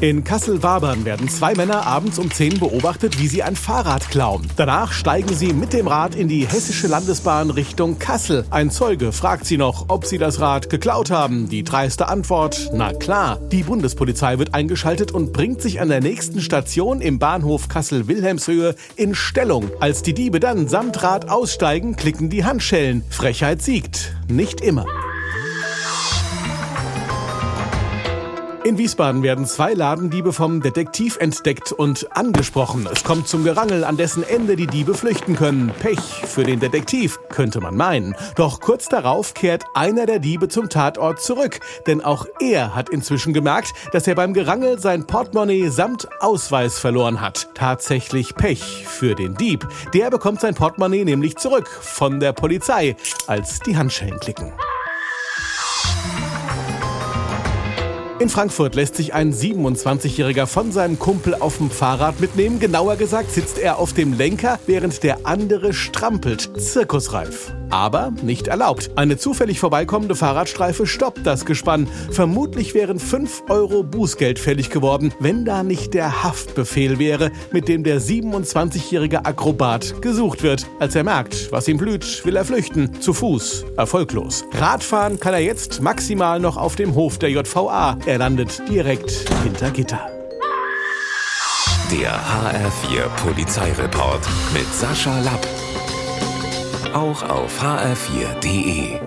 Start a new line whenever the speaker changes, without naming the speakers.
In Kassel-Wabern werden zwei Männer abends um 10 beobachtet, wie sie ein Fahrrad klauen. Danach steigen sie mit dem Rad in die hessische Landesbahn Richtung Kassel. Ein Zeuge fragt sie noch, ob sie das Rad geklaut haben. Die dreiste Antwort, na klar. Die Bundespolizei wird eingeschaltet und bringt sich an der nächsten Station im Bahnhof Kassel-Wilhelmshöhe in Stellung. Als die Diebe dann samt Rad aussteigen, klicken die Handschellen. Frechheit siegt. Nicht immer. In Wiesbaden werden zwei Ladendiebe vom Detektiv entdeckt und angesprochen. Es kommt zum Gerangel, an dessen Ende die Diebe flüchten können. Pech für den Detektiv, könnte man meinen. Doch kurz darauf kehrt einer der Diebe zum Tatort zurück. Denn auch er hat inzwischen gemerkt, dass er beim Gerangel sein Portemonnaie samt Ausweis verloren hat. Tatsächlich Pech für den Dieb. Der bekommt sein Portemonnaie nämlich zurück von der Polizei, als die Handschellen klicken. In Frankfurt lässt sich ein 27-Jähriger von seinem Kumpel auf dem Fahrrad mitnehmen. Genauer gesagt sitzt er auf dem Lenker, während der andere strampelt. Zirkusreif. Aber nicht erlaubt. Eine zufällig vorbeikommende Fahrradstreife stoppt das Gespann. Vermutlich wären 5 Euro Bußgeld fällig geworden, wenn da nicht der Haftbefehl wäre, mit dem der 27-jährige Akrobat gesucht wird. Als er merkt, was ihm blüht, will er flüchten. Zu Fuß. Erfolglos. Radfahren kann er jetzt maximal noch auf dem Hof der JVA. Er landet direkt hinter Gitter.
Der HR4 Polizeireport mit Sascha Lapp auch auf hr4.de.